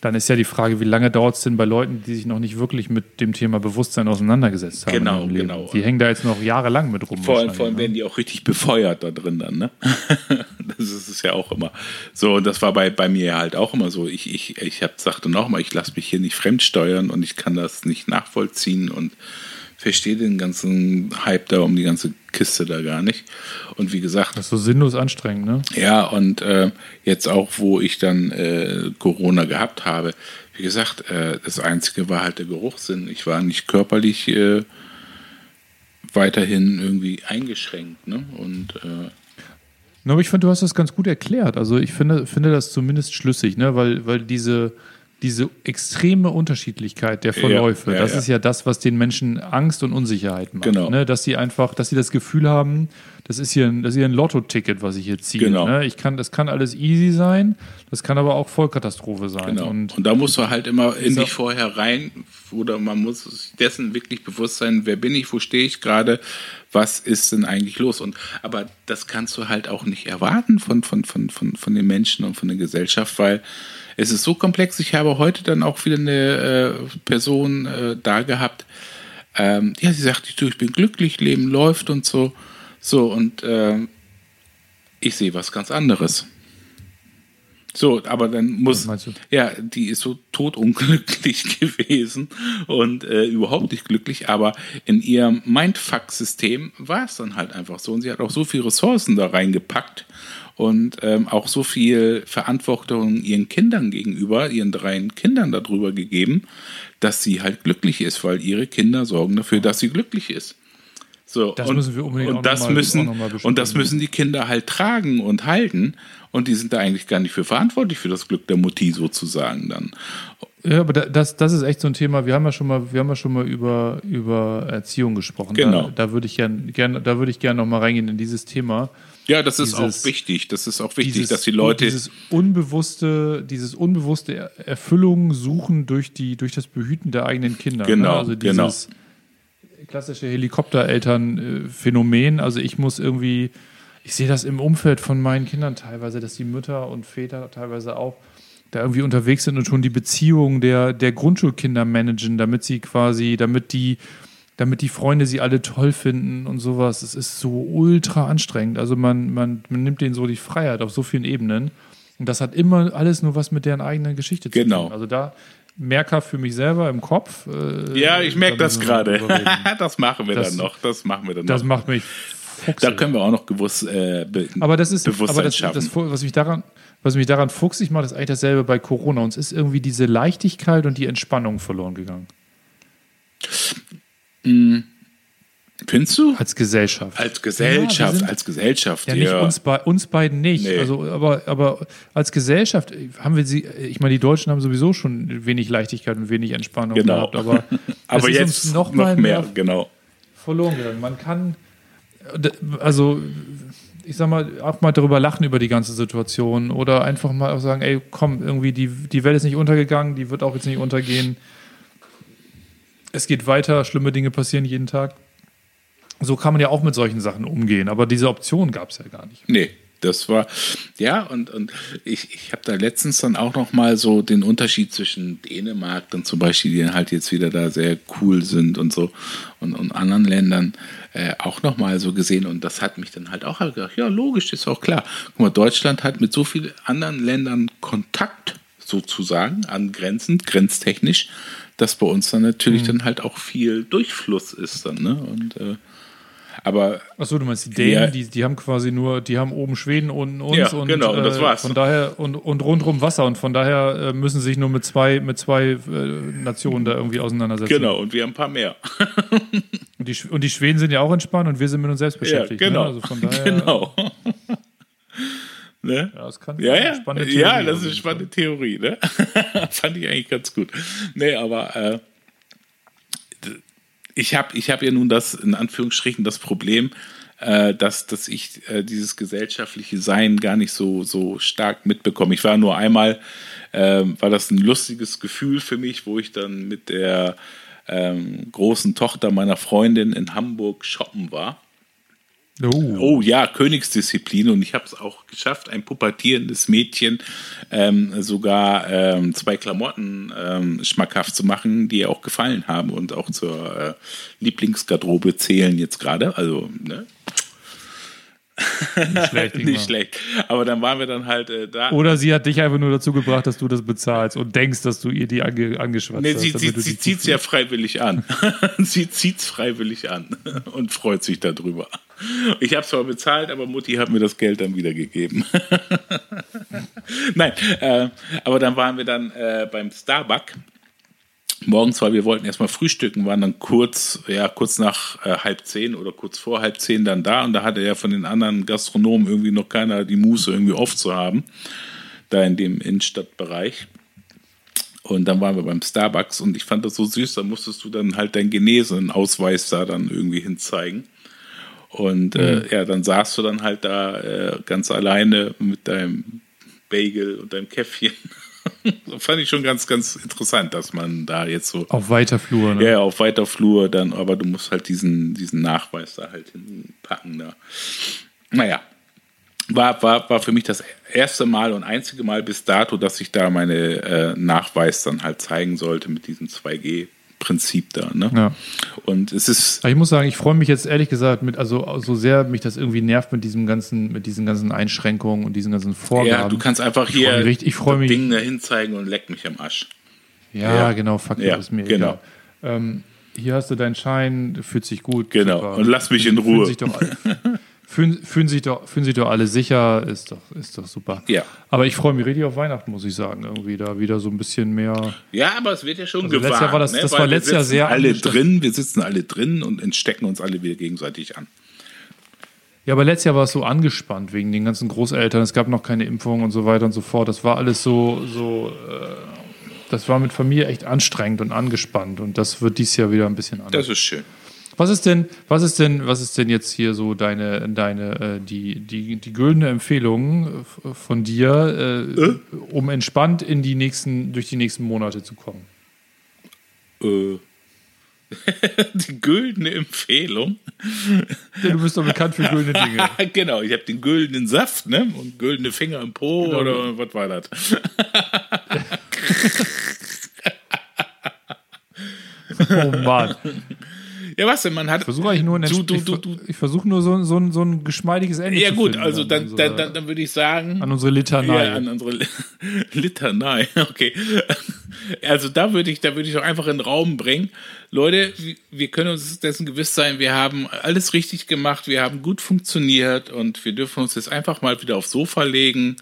Dann ist ja die Frage, wie lange dauert es denn bei Leuten, die sich noch nicht wirklich mit dem Thema Bewusstsein auseinandergesetzt haben? Genau, genau. Die hängen da jetzt noch jahrelang mit rum. Vor allem, vor allem ne? werden die auch richtig befeuert da drin dann, ne? das ist es ja auch immer. So, und das war bei, bei mir halt auch immer so. Ich, ich, ich hab, sagte nochmal, ich lasse mich hier nicht fremdsteuern und ich kann das nicht nachvollziehen und verstehe den ganzen Hype da um die ganze Kiste da gar nicht. Und wie gesagt, Das ist so sinnlos anstrengend, ne? ja, und äh, jetzt auch, wo ich dann äh, Corona gehabt habe, wie gesagt, äh, das Einzige war halt der Geruchssinn. Ich war nicht körperlich äh, weiterhin irgendwie eingeschränkt. Ne? Und äh, Na, aber ich finde, du hast das ganz gut erklärt. Also ich finde, finde das zumindest schlüssig, ne? weil, weil diese, diese extreme Unterschiedlichkeit der Verläufe, ja, das ja. ist ja das, was den Menschen Angst und Unsicherheit macht. Genau. Ne? Dass sie einfach, dass sie das Gefühl haben, das ist hier ein, das ist hier ein Lotto-Ticket, was ich hier ziehe. Genau. Ne? Ich kann, das kann alles easy sein, das kann aber auch Vollkatastrophe sein. genau. Und Und, da musst du halt immer in dich vorher rein, oder man muss sich dessen wirklich bewusst sein, wer bin ich, wo stehe ich gerade, was ist denn eigentlich los? Und aber das kannst du halt auch nicht erwarten von, von, von, von, von den Menschen und von der Gesellschaft, weil es ist so komplex. Ich habe heute dann auch wieder eine äh, Person äh, da gehabt, ähm, ja, sie sagt, ich bin glücklich, Leben läuft und so. So, und ähm, ich sehe was ganz anderes. So, aber dann muss. Ja, die ist so totunglücklich gewesen und äh, überhaupt nicht glücklich, aber in ihrem Mindfuck-System war es dann halt einfach so. Und sie hat auch so viele Ressourcen da reingepackt und ähm, auch so viel Verantwortung ihren Kindern gegenüber, ihren dreien Kindern darüber gegeben, dass sie halt glücklich ist, weil ihre Kinder sorgen dafür, dass sie glücklich ist. So, Das und, müssen wir unbedingt und auch das mal- müssen auch mal und das müssen die Kinder halt tragen und halten und die sind da eigentlich gar nicht für verantwortlich für das Glück der Mutti sozusagen dann. Ja, aber da- das, das ist echt so ein Thema. Wir haben ja schon mal, wir haben ja schon mal über, über Erziehung gesprochen. Genau. Da, da würde ich gerne, gern, da würde ich gerne noch mal reingehen in dieses Thema. Ja, das ist Dieses- auch wichtig. Das ist auch wichtig, Dieses, dass die Leute dieses unbewusste, dieses unbewusste Er- Erfüllung suchen durch die, durch das Behüten der eigenen Kinder. Genau, ne? Also genau. dieses klassische Helikoptereltern-Phänomen. Also ich muss irgendwie, ich sehe das im Umfeld von meinen Kindern teilweise, dass die Mütter und Väter teilweise auch da irgendwie unterwegs sind und schon die Beziehung der, der Grundschulkinder managen, damit sie quasi, damit die, damit die Freunde sie alle toll finden und sowas. Es ist so ultra anstrengend. Also man, man, man nimmt denen so die Freiheit auf so vielen Ebenen. Und das hat immer alles nur was mit deren eigenen Geschichte zu Genau. tun. Also da Merker für mich selber im Kopf. äh, Ja, ich merke da das gerade. das machen wir Das- dann noch. Das machen wir dann Das noch. macht mich Da können wir auch noch gewusst, äh, be aber das ist, aber das, das, was mich daran, was mich daran fuchsig macht, ist eigentlich dasselbe bei Corona. Uns ist irgendwie diese Leichtigkeit und die Entspannung verloren gegangen. Findest du? Als Gesellschaft. Als Gesellschaft, Ja, sind- als Gesellschaft, Ja, ja. nicht uns, bei, uns beiden nicht. Nee. Also, aber, aber als Gesellschaft haben wir sie, ich meine, die Deutschen haben sowieso schon wenig Leichtigkeit und wenig Entspannung Genau. gehabt, aber, Aber es ist jetzt uns noch, noch, mal mehr, mehr genau. verloren gegangen. Man kann, also ich sag mal, auch mal darüber lachen über die ganze Situation oder einfach mal auch sagen, ey, komm, irgendwie die, die Welt ist nicht untergegangen, die wird auch jetzt nicht untergehen. Es geht weiter, schlimme Dinge passieren jeden Tag. So kann man ja auch mit solchen Sachen umgehen, aber diese Option gab es ja gar nicht. Nee, das war, ja, und, und ich, ich habe da letztens dann auch noch mal so den Unterschied zwischen Dänemark dann zum Beispiel, die halt jetzt wieder da sehr cool sind und so, und, und anderen Ländern äh, auch noch mal so gesehen. Und das hat mich dann halt auch gedacht, ja, logisch, ist auch klar. Guck mal, Deutschland hat mit so vielen anderen Ländern Kontakt sozusagen, angrenzend, grenztechnisch, dass bei uns dann natürlich dann halt auch viel Durchfluss ist dann, ne? Und äh, aber Achso, du meinst die Dänen, Ja. die, die haben quasi nur, die haben oben Schweden, unten uns Ja, und genau, und das äh, war's. von daher und, und rundrum Wasser und von daher äh, müssen sie sich nur mit zwei, mit zwei äh, Nationen da irgendwie auseinandersetzen. genau, und wir haben ein paar mehr. Und die, und die Schweden sind ja auch entspannt und wir sind mit uns selbst beschäftigt. Ja, genau. Ne? Also von daher, genau. Ne? Ja, das kann Ja, eine ja, spannende ja, Theorie das auf ist eine spannende Theorie, ne? Fand ich eigentlich ganz gut. Nee, aber äh, ich habe ich hab ja nun das, in Anführungsstrichen, das Problem, äh, dass, dass ich äh, dieses gesellschaftliche Sein gar nicht so, so stark mitbekomme. Ich war nur einmal, ähm, war das ein lustiges Gefühl für mich, wo ich dann mit der ähm, großen Tochter meiner Freundin in Hamburg shoppen war. Oh. Oh ja, Königsdisziplin und ich habe es auch geschafft, ein pubertierendes Mädchen ähm, sogar ähm, zwei Klamotten ähm, schmackhaft zu machen, die ihr auch gefallen haben und auch zur äh, Lieblingsgarderobe zählen jetzt gerade. Also, ne? Nicht schlecht. Nicht schlecht. Aber dann waren wir dann halt äh, da. Oder sie hat dich einfach nur dazu gebracht, dass du das bezahlst und denkst, dass du ihr die ange, angeschwatzt Nee, hast. sie, damit sie, sie zieht es ja freiwillig an. sie zieht es freiwillig an und freut sich darüber. Ich habe zwar bezahlt, aber Mutti hat mir das Geld dann wiedergegeben. Nein, äh, aber dann waren wir dann äh, beim Starbucks morgens, weil wir wollten erstmal frühstücken, waren dann kurz, ja, kurz nach äh, halb zehn oder kurz vor halb zehn dann da und da hatte ja von den anderen Gastronomen irgendwie noch keiner die Muße irgendwie aufzuhaben, da in dem Innenstadtbereich. Und dann waren wir beim Starbucks und ich fand das so süß, da musstest du dann halt deinen Genesenausweis da dann irgendwie hinzeigen. Und äh, ja, dann saßt du dann halt da äh, ganz alleine mit deinem Bagel und deinem Käffchen. fand ich schon ganz, ganz interessant, dass man da jetzt so Auf weiter Flur. Ne? ja, auf weiter Flur dann, aber du musst halt diesen, diesen Nachweis da halt hinpacken. Da. Naja, war, war, war für mich das erste Mal und einzige Mal bis dato, dass ich da meine äh, Nachweis dann halt zeigen sollte mit diesem 2G-Prinzip da. Ne? Ja. Und es ist, Aber ich muss sagen, ich freue mich jetzt ehrlich gesagt mit, also so sehr mich das irgendwie nervt mit diesem ganzen, mit diesen ganzen Einschränkungen und diesen ganzen Vorgaben. ja, du kannst einfach freu hier richtig- ich das mich- Ding da hinzeigen und leck mich am Arsch. Ja, Ja. genau, fuck, Ja, das ist mir genau. egal. Ähm, hier hast du deinen Schein, fühlt sich gut. Genau. Und lass mich in Ruhe. sich doch fühlen, fühlen, sich doch, fühlen sich doch alle sicher, ist doch, ist doch super. Ja. Aber ich freue mich richtig auf Weihnachten, muss ich sagen. Irgendwie da wieder so ein bisschen mehr. Ja, aber es wird ja schon Also gewarnt. letztes Jahr war das- ne? das Weil war letztes Jahr sehr alle drin, wir sitzen alle drin und entstecken uns alle wieder gegenseitig an. Ja, aber letztes Jahr war es so angespannt wegen den ganzen Großeltern. Es gab noch keine Impfung und so weiter und so fort. Das war alles so, so äh, das war mit Familie echt anstrengend und angespannt. Und das wird dieses Jahr wieder ein bisschen anders. Das ist schön. Was ist denn, was ist denn, was ist denn jetzt hier so deine, deine, äh, die, die, die güldene Empfehlung äh, von dir, äh, um entspannt in die nächsten, durch die nächsten Monate zu kommen? Äh, die güldene Empfehlung. Du bist doch bekannt für güldene Dinge. genau, ich habe den güldenen Saft, ne? Und güldene Finger im Po Genau. oder was war das? Oh Mann. Ja, was denn? Man hat. Ich versuche eigentlich nur ein, du, du, ich, du, du, ich versuche nur so, so, ein- so ein geschmeidiges Ende Ja, zu gut, finden also an dann, dann, dann, dann würde ich sagen. an unsere Litanei. Ja, an unsere Li- Litanei, okay. Also da würde ich, da würde ich doch einfach in den Raum bringen. Leute, wir- wir können uns dessen gewiss sein, wir haben alles richtig gemacht, wir haben gut funktioniert und wir dürfen uns jetzt einfach mal wieder aufs Sofa legen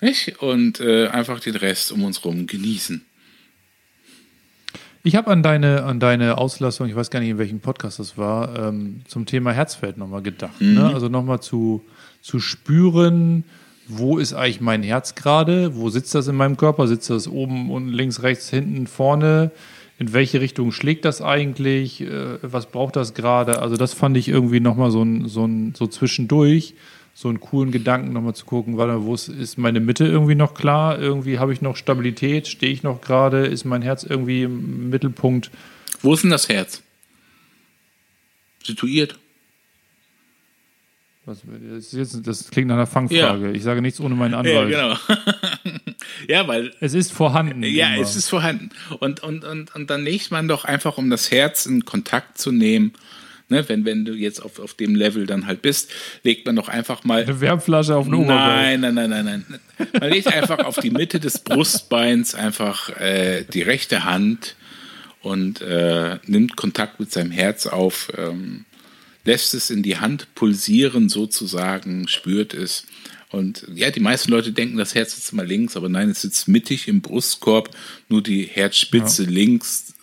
nicht? und äh, einfach den Rest um uns rum genießen. Ich habe an deine, an deine Auslassung, ich weiß gar nicht, in welchem Podcast das war, ähm, zum Thema Herzfeld nochmal gedacht. Mhm. Ne? Also nochmal zu, zu spüren, wo ist eigentlich mein Herz gerade? Wo sitzt das in meinem Körper? Sitzt das oben, unten, links, rechts, hinten, vorne? In welche Richtung schlägt das eigentlich? Äh, was braucht das gerade? Also das fand ich irgendwie nochmal so ein, so ein, so zwischendurch, so einen coolen Gedanken nochmal zu gucken, warte, wo ist, meine Mitte irgendwie noch klar? Irgendwie habe ich noch Stabilität? Stehe ich noch gerade? Ist mein Herz irgendwie im Mittelpunkt? Wo ist denn das Herz? Situiert. Was, das, jetzt, das klingt nach einer Fangfrage. Ich sage nichts ohne meinen Ja, Anwalt. genau. ja, weil Es ist vorhanden. Ja, immer. es ist vorhanden. Und, und, und, und dann legt man doch einfach, um das Herz in Kontakt zu nehmen, ne, wenn, wenn du jetzt auf, auf dem Level dann halt bist, legt man doch einfach mal. eine Wärmflasche auf den Oberkörper. Nein, nein, nein, nein, nein. Man legt einfach auf die Mitte des Brustbeins einfach äh, die rechte Hand und äh, nimmt Kontakt mit seinem Herz auf, ähm, lässt es in die Hand pulsieren sozusagen, spürt es. Und ja, die meisten Leute denken, das Herz sitzt mal links, aber nein, es sitzt mittig im Brustkorb, nur die Herzspitze links dr-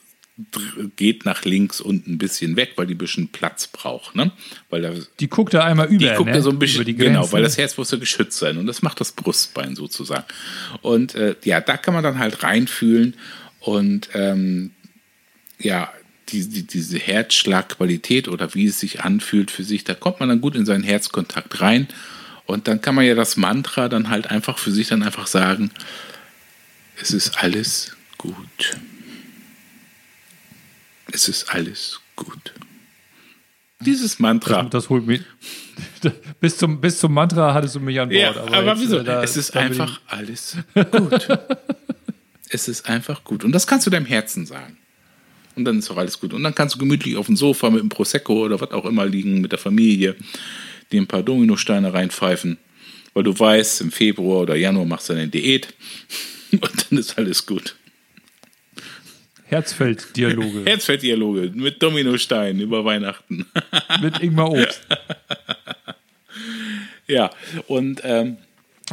geht nach links und ein bisschen weg, weil die ein bisschen Platz braucht. Ne? Weil da Die guckt da einmal über. die guckt ne? da so ein bisschen, über die genau, weil das Herz muss ja geschützt sein und das macht das Brustbein sozusagen. Und äh, ja, da kann man dann halt reinfühlen und ähm, ja, die, die, diese Herzschlagqualität oder wie es sich anfühlt für sich, da kommt man dann gut in seinen Herzkontakt rein und dann kann man ja das Mantra dann halt einfach für sich dann einfach sagen, es ist alles gut. Es ist alles gut. Dieses Mantra. Das holt mich. bis, zum, bis zum Mantra hattest du mich an Bord. Ja, aber, jetzt, wieso? äh, da- es ist einfach alles gut. es ist einfach gut. Und das kannst du deinem Herzen sagen. Und dann ist auch alles gut. Und dann kannst du gemütlich auf dem Sofa mit einem Prosecco oder was auch immer liegen mit der Familie, dir ein paar Dominosteine reinpfeifen, weil du weißt, im Februar oder Januar machst du eine Diät und dann ist alles gut. Herzfeld-Dialoge Herzfelddialoge mit Dominosteinen über Weihnachten. mit Ingmar Obst. ja, und ähm,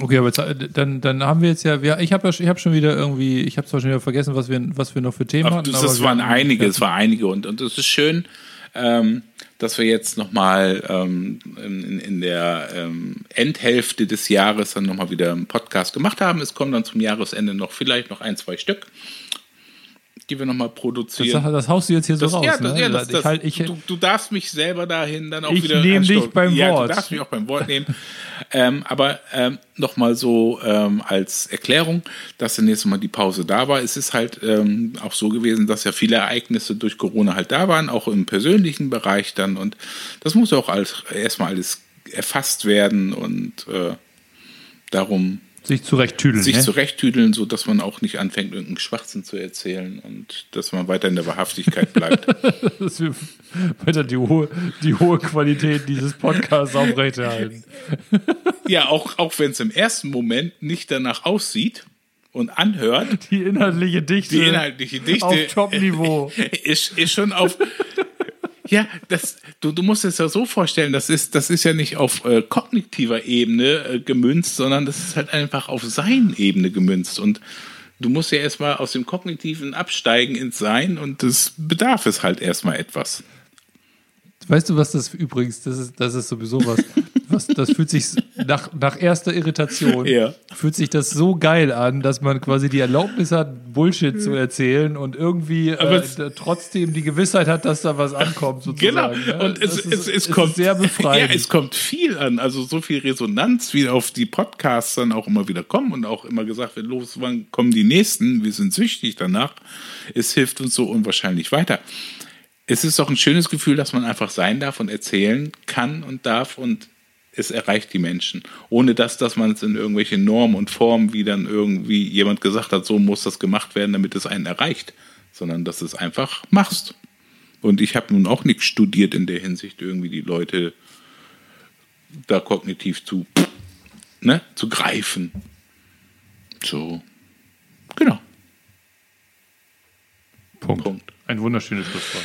Okay, aber jetzt, äh, dann, dann haben wir jetzt ja, wir, ich habe ja, ich habe schon wieder irgendwie, ich habe zwar schon wieder vergessen, was wir, was wir noch für Themen Ach, hatten. das, das waren einige, es waren einige und, und es ist schön, ähm, dass wir jetzt nochmal ähm, in, in der ähm, Endhälfte des Jahres dann nochmal wieder einen Podcast gemacht haben. Es kommen dann zum Jahresende noch vielleicht noch ein, zwei Stück, die wir nochmal Das, produzieren. das haust du jetzt hier so Das- raus. ja, das, ne? ja, das, ich das, halt, ich, du, du darfst mich selber dahin dann auch Ich wieder. nehm dich anstoßen. beim ja, Wort. Du darfst mich auch beim Wort nehmen. ähm, aber ähm, nochmal so ähm, als Erklärung, dass dann jetzt mal die Pause da war. Es ist halt ähm, auch so gewesen, dass ja viele Ereignisse durch Corona halt da waren, auch im persönlichen Bereich dann. Und das muss auch alles, erstmal alles erfasst werden und äh, darum sich zurechttüdeln. sich ne? zurechttüdeln, so dass man auch nicht anfängt, irgendeinen Schwachsinn zu erzählen und dass man weiter in der Wahrhaftigkeit bleibt. dass wir weiter die hohe, die hohe Qualität dieses Podcasts aufrechterhalten. ja, auch, auch wenn es im ersten Moment nicht danach aussieht und anhört, Die inhaltliche Dichte. die inhaltliche Dichte Auf Top-Niveau. ist, ist schon auf. Ja, das, du, du musst es ja so vorstellen, das ist, das ist ja nicht auf äh, kognitiver Ebene äh, gemünzt, sondern das ist halt einfach auf Sein-Ebene gemünzt. Und du musst ja erstmal aus dem Kognitiven absteigen ins Sein und das bedarf es halt erstmal etwas. Weißt du, was das übrigens, das ist, das ist sowieso was, was das fühlt sich nach, nach erster Irritation, Ja. fühlt sich das so geil an, dass man quasi die Erlaubnis hat, Bullshit zu erzählen und irgendwie äh, es- trotzdem die Gewissheit hat, dass da was ankommt, Genau. sozusagen. ne? Und es, es, ist- es, ist kommt sehr befreiend. Ja, es kommt viel an. Also so viel Resonanz, wie auf die Podcasts dann auch immer wieder kommen und auch immer gesagt wird, los, wann kommen die nächsten? Wir sind süchtig danach. Es hilft uns so unwahrscheinlich weiter. Es ist doch ein schönes Gefühl, dass man einfach sein darf und erzählen kann und darf und es erreicht die Menschen. Ohne dass, dass man es in irgendwelche Normen und Formen, wie dann irgendwie jemand gesagt hat, so muss das gemacht werden, damit es einen erreicht. Sondern dass du es einfach machst. Und ich habe nun auch nichts studiert in der Hinsicht, irgendwie die Leute da kognitiv zu, ne, zu greifen. So. Genau. Punkt. Punkt. Ein wunderschönes Schlusswort.